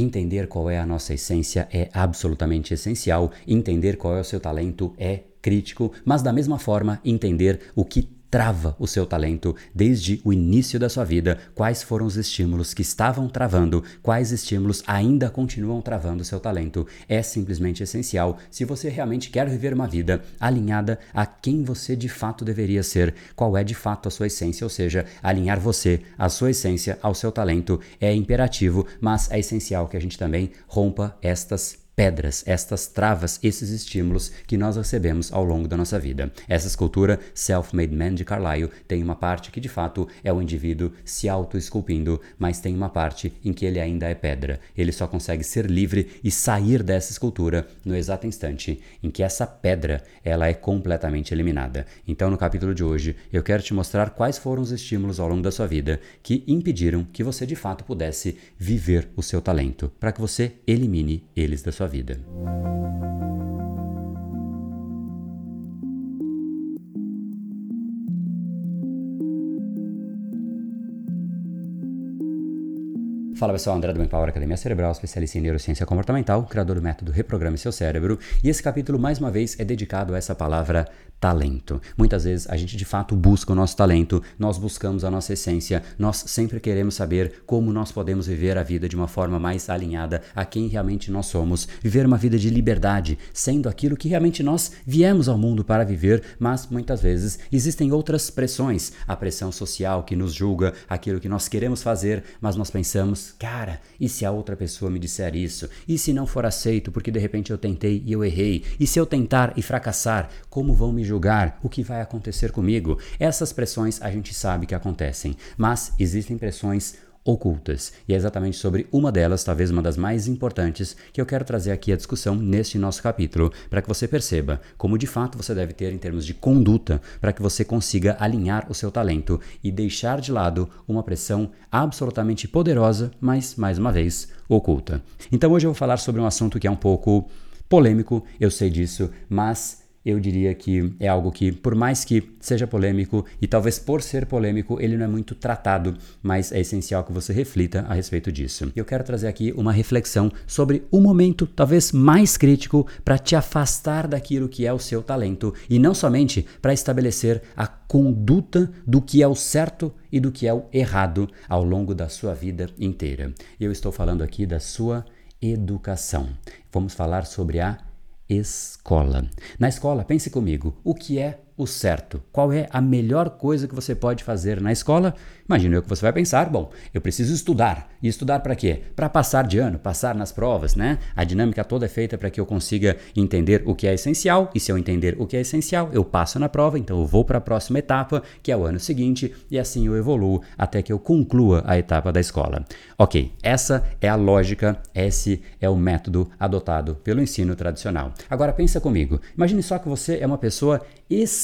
Entender qual é a nossa essência é absolutamente essencial, entender qual é o seu talento é crítico, mas da mesma forma entender o que trava o seu talento desde o início da sua vida, quais foram os estímulos que estavam travando, quais estímulos ainda continuam travando o seu talento. É simplesmente essencial se você realmente quer viver uma vida alinhada a quem você de fato deveria ser, qual é de fato a sua essência, ou seja, alinhar você, a sua essência, ao seu talento é imperativo, mas é essencial que a gente também rompa estas pedras, estas travas, esses estímulos que nós recebemos ao longo da nossa vida. Essa escultura Self-Made Man de Carlyle tem uma parte que de fato é o indivíduo se auto-esculpindo, mas tem uma parte em que ele ainda é pedra. Ele só consegue ser livre e sair dessa escultura no exato instante em que essa pedra ela é completamente eliminada. Então, no capítulo de hoje, eu quero te mostrar quais foram os estímulos ao longo da sua vida que impediram que você de fato pudesse viver o seu talento, para que você elimine eles da sua vida. Fala pessoal, André do Empower Academia Cerebral, especialista em neurociência comportamental, criador do método Reprograme Seu Cérebro, e esse capítulo, mais uma vez, é dedicado a essa palavra talento. Muitas vezes a gente de fato busca o nosso talento, nós buscamos a nossa essência, nós sempre queremos saber como nós podemos viver a vida de uma forma mais alinhada a quem realmente nós somos, viver uma vida de liberdade, sendo aquilo que realmente nós viemos ao mundo para viver, mas muitas vezes existem outras pressões, a pressão social que nos julga, aquilo que nós queremos fazer, mas nós pensamos, cara, e se a outra pessoa me disser isso? E se não for aceito porque de repente eu tentei e eu errei? E se eu tentar e fracassar, como vão me julgar, o que vai acontecer comigo. Essas pressões a gente sabe que acontecem, mas existem pressões ocultas. E é exatamente sobre uma delas, talvez uma das mais importantes, que eu quero trazer aqui a discussão neste nosso capítulo, para que você perceba como de fato você deve ter em termos de conduta, para que você consiga alinhar o seu talento e deixar de lado uma pressão absolutamente poderosa, mas mais uma vez oculta. Então hoje eu vou falar sobre um assunto que é um pouco polêmico, eu sei disso, mas eu diria que é algo que, por mais que seja polêmico, e talvez por ser polêmico, ele não é muito tratado, mas é essencial que você reflita a respeito disso. Eu quero trazer aqui uma reflexão sobre o momento talvez mais crítico para te afastar daquilo que é o seu talento e não somente para estabelecer a conduta do que é o certo e do que é o errado ao longo da sua vida inteira. Eu estou falando aqui da sua educação. Vamos falar sobre a escola. Na escola, pense comigo, o que é o certo? Qual é a melhor coisa que você pode fazer na escola? Imagino eu que você vai pensar, bom, eu preciso estudar. E estudar para quê? Para passar de ano, passar nas provas, né? A dinâmica toda é feita para que eu consiga entender o que é essencial, e se eu entender o que é essencial, eu passo na prova, então eu vou para a próxima etapa, que é o ano seguinte, e assim eu evoluo até que eu conclua a etapa da escola. Ok, essa é a lógica, esse é o método adotado pelo ensino tradicional. Agora pensa comigo, imagine só que você é uma pessoa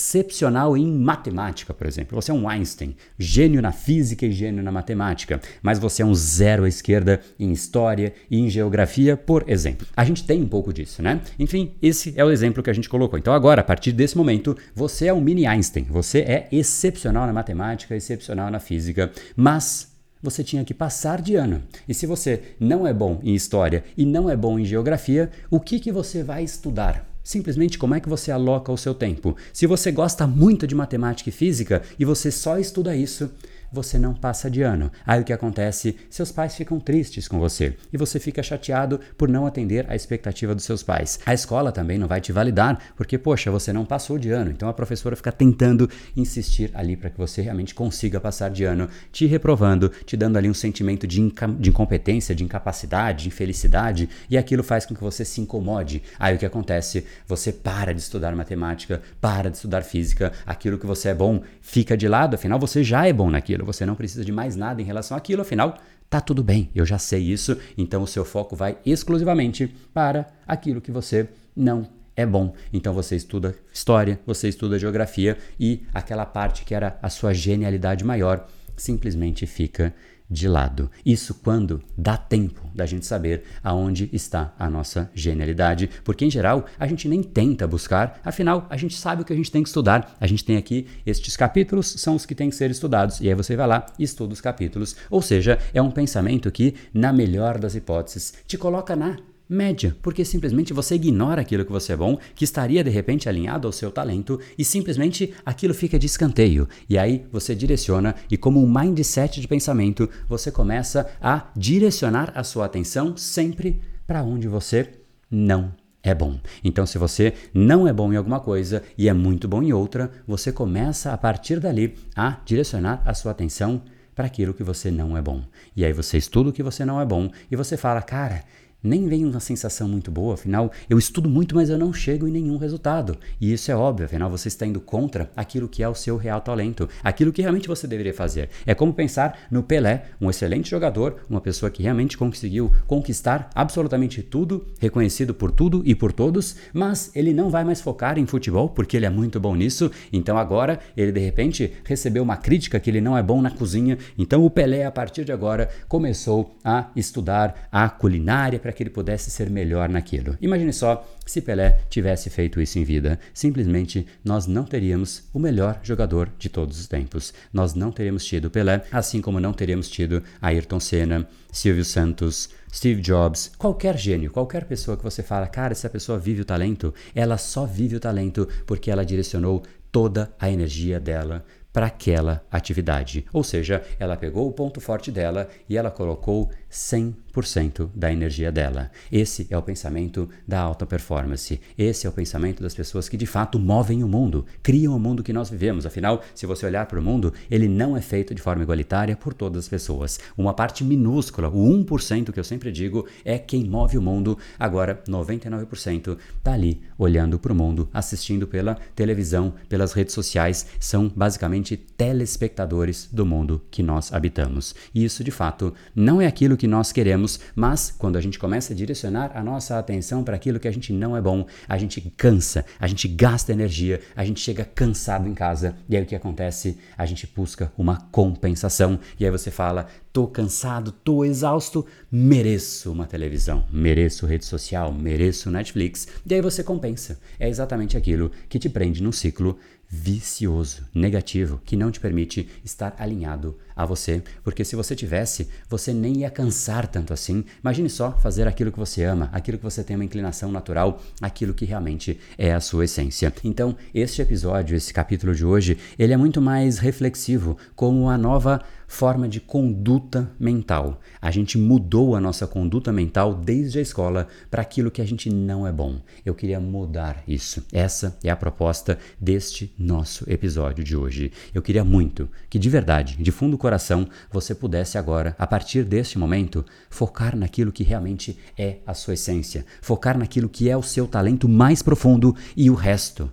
excepcional em matemática, por exemplo. Você é um Einstein, gênio na física e gênio na matemática, mas você é um zero à esquerda em história e em geografia, por exemplo. A gente tem um pouco disso, né? Enfim, esse é o exemplo que a gente colocou. Então agora, a partir desse momento, você é um mini Einstein. Você é excepcional na matemática, excepcional na física, mas você tinha que passar de ano. E se você não é bom em história e não é bom em geografia, o que, que você vai estudar? Simplesmente como é que você aloca o seu tempo. Se você gosta muito de matemática e física e você só estuda isso, você não passa de ano. Aí o que acontece? Seus pais ficam tristes com você e você fica chateado por não atender a expectativa dos seus pais. A escola também não vai te validar porque, poxa, você não passou de ano. Então a professora fica tentando insistir ali para que você realmente consiga passar de ano, te reprovando, te dando ali um sentimento de, de incompetência, de incapacidade, de infelicidade e aquilo faz com que você se incomode. Aí o que acontece? Você para de estudar matemática, para de estudar física, aquilo que você é bom fica de lado, afinal você já é bom naquilo aquilo, você não precisa de mais nada em relação àquilo, afinal, tá tudo bem, eu já sei isso, então o seu foco vai exclusivamente para aquilo que você não é bom. Então você estuda história, você estuda geografia e aquela parte que era a sua genialidade maior simplesmente fica de lado. Isso quando dá tempo da gente saber aonde está a nossa genialidade, porque em geral a gente nem tenta buscar, afinal a gente sabe o que a gente tem que estudar. A gente tem aqui estes capítulos são os que têm que ser estudados e aí você vai lá e estuda os capítulos. Ou seja, é um pensamento que na melhor das hipóteses te coloca na média, porque simplesmente você ignora aquilo que você é bom, que estaria de repente alinhado ao seu talento, e simplesmente aquilo fica de escanteio. E aí você direciona, e como um mindset de pensamento, você começa a direcionar a sua atenção sempre para onde você não é bom. Então, se você não é bom em alguma coisa e é muito bom em outra, você começa a partir dali a direcionar a sua atenção para aquilo que você não é bom. E aí você estuda o que você não é bom e você fala, cara, nem vem uma sensação muito boa, afinal, eu estudo muito, mas eu não chego em nenhum resultado. E isso é óbvio, afinal, você está indo contra aquilo que é o seu real talento, aquilo que realmente você deveria fazer. É como pensar no Pelé, um excelente jogador, uma pessoa que realmente conseguiu conquistar absolutamente tudo, reconhecido por tudo e por todos, mas ele não vai mais focar em futebol porque ele é muito bom nisso, então agora ele de repente recebeu uma crítica que ele não é bom na cozinha, então o Pelé, a partir de agora, começou a estudar a culinária para que ele pudesse ser melhor naquilo. Imagine só se Pelé tivesse feito isso em vida. Simplesmente nós não teríamos o melhor jogador de todos os tempos. Nós não teríamos tido Pelé, assim como não teríamos tido Ayrton Senna, Silvio Santos, Steve Jobs, qualquer gênio, qualquer pessoa que você fala, cara, essa pessoa vive o talento, ela só vive o talento porque ela direcionou toda a energia dela para aquela atividade. Ou seja, ela pegou o ponto forte dela e ela colocou 100% da energia dela. Esse é o pensamento da alta performance. Esse é o pensamento das pessoas que de fato movem o mundo, criam o mundo que nós vivemos. Afinal, se você olhar para o mundo, ele não é feito de forma igualitária por todas as pessoas. Uma parte minúscula, o 1% que eu sempre digo, é quem move o mundo. Agora, 99% está ali olhando para o mundo, assistindo pela televisão, pelas redes sociais, são basicamente telespectadores do mundo que nós habitamos. E isso, de fato, não é aquilo que nós queremos, mas quando a gente começa a direcionar a nossa atenção para aquilo que a gente não é bom, a gente cansa, a gente gasta energia, a gente chega cansado em casa e aí o que acontece? A gente busca uma compensação e aí você fala: tô cansado, tô exausto, mereço uma televisão, mereço rede social, mereço Netflix. E aí você compensa. É exatamente aquilo que te prende num ciclo vicioso, negativo, que não te permite estar alinhado a você, porque se você tivesse, você nem ia cansar tanto assim. Imagine só fazer aquilo que você ama, aquilo que você tem uma inclinação natural, aquilo que realmente é a sua essência. Então, este episódio, esse capítulo de hoje, ele é muito mais reflexivo, como a nova forma de conduta mental. A gente mudou a nossa conduta mental desde a escola para aquilo que a gente não é bom. Eu queria mudar isso. Essa é a proposta deste nosso episódio de hoje. Eu queria muito que de verdade, de fundo do coração, você pudesse agora, a partir deste momento, focar naquilo que realmente é a sua essência, focar naquilo que é o seu talento mais profundo e o resto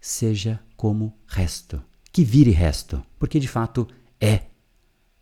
seja como resto. Que vire resto, porque de fato é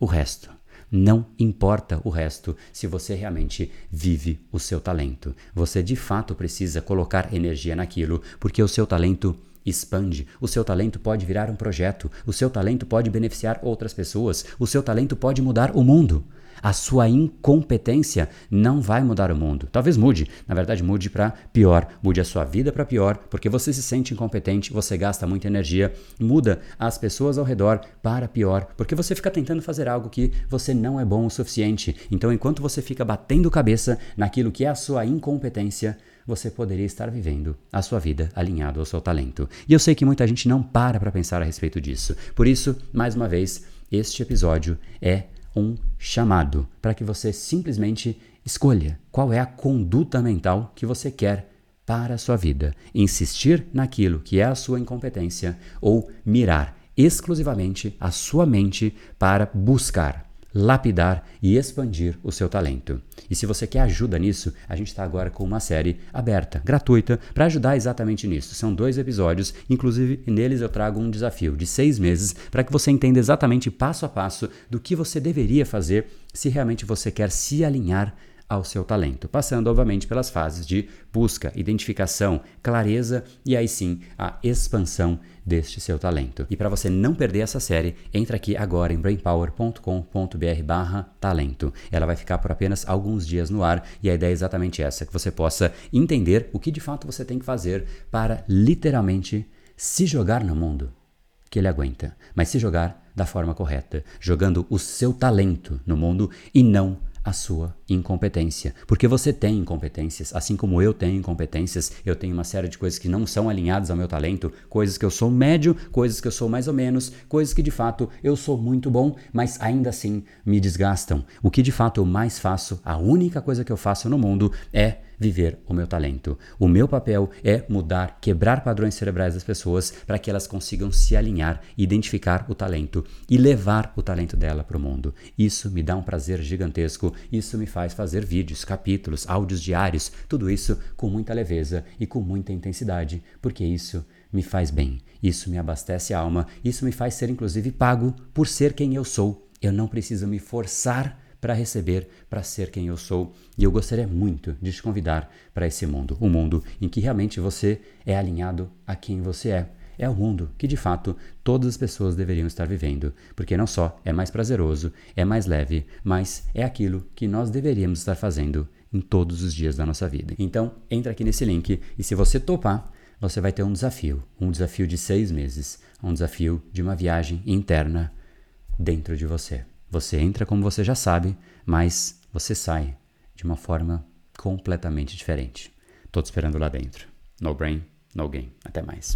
o resto. Não importa o resto se você realmente vive o seu talento. Você de fato precisa colocar energia naquilo, porque o seu talento expande. O seu talento pode virar um projeto, o seu talento pode beneficiar outras pessoas, o seu talento pode mudar o mundo. A sua incompetência não vai mudar o mundo. Talvez mude, na verdade, mude para pior. Mude a sua vida para pior, porque você se sente incompetente, você gasta muita energia. Muda as pessoas ao redor para pior, porque você fica tentando fazer algo que você não é bom o suficiente. Então, enquanto você fica batendo cabeça naquilo que é a sua incompetência, você poderia estar vivendo a sua vida alinhado ao seu talento. E eu sei que muita gente não para para pensar a respeito disso. Por isso, mais uma vez, este episódio é um chamado para que você simplesmente escolha qual é a conduta mental que você quer para a sua vida. Insistir naquilo que é a sua incompetência ou mirar exclusivamente a sua mente para buscar lapidar e expandir o seu talento. E se você quer ajuda nisso, a gente está agora com uma série aberta, gratuita, para ajudar exatamente nisso. São dois episódios, inclusive neles eu trago um desafio de seis meses para que você entenda exatamente passo a passo do que você deveria fazer se realmente você quer se alinhar ao seu talento, passando obviamente pelas fases de busca, identificação, clareza e aí sim a expansão deste seu talento. E para você não perder essa série, entra aqui agora em brainpower.com.br/talento. Ela vai ficar por apenas alguns dias no ar e a ideia é exatamente essa, que você possa entender o que de fato você tem que fazer para literalmente se jogar no mundo que ele aguenta, mas se jogar da forma correta, jogando o seu talento no mundo e não a sua incompetência. Porque você tem incompetências, assim como eu tenho incompetências, eu tenho uma série de coisas que não são alinhadas ao meu talento, coisas que eu sou médio, coisas que eu sou mais ou menos, coisas que de fato eu sou muito bom, mas ainda assim me desgastam. O que de fato eu mais faço, a única coisa que eu faço no mundo é viver o meu talento. O meu papel é mudar, quebrar padrões cerebrais das pessoas para que elas consigam se alinhar, identificar o talento e levar o talento dela para o mundo. Isso me dá um prazer gigantesco, isso me faz fazer vídeos, capítulos, áudios diários, tudo isso com muita leveza e com muita intensidade, porque isso me faz bem, isso me abastece a alma, isso me faz ser inclusive pago por ser quem eu sou. Eu não preciso me forçar para receber, para ser quem eu sou. E eu gostaria muito de te convidar para esse mundo, um mundo em que realmente você é alinhado a quem você é. É o mundo que de fato todas as pessoas deveriam estar vivendo, porque não só é mais prazeroso, é mais leve, mas é aquilo que nós deveríamos estar fazendo em todos os dias da nossa vida. Então, entra aqui nesse link e se você topar, você vai ter um desafio, um desafio de seis meses, um desafio de uma viagem interna dentro de você. Você entra como você já sabe, mas você sai de uma forma completamente diferente. Tô te esperando lá dentro. No brain, no game. Até mais.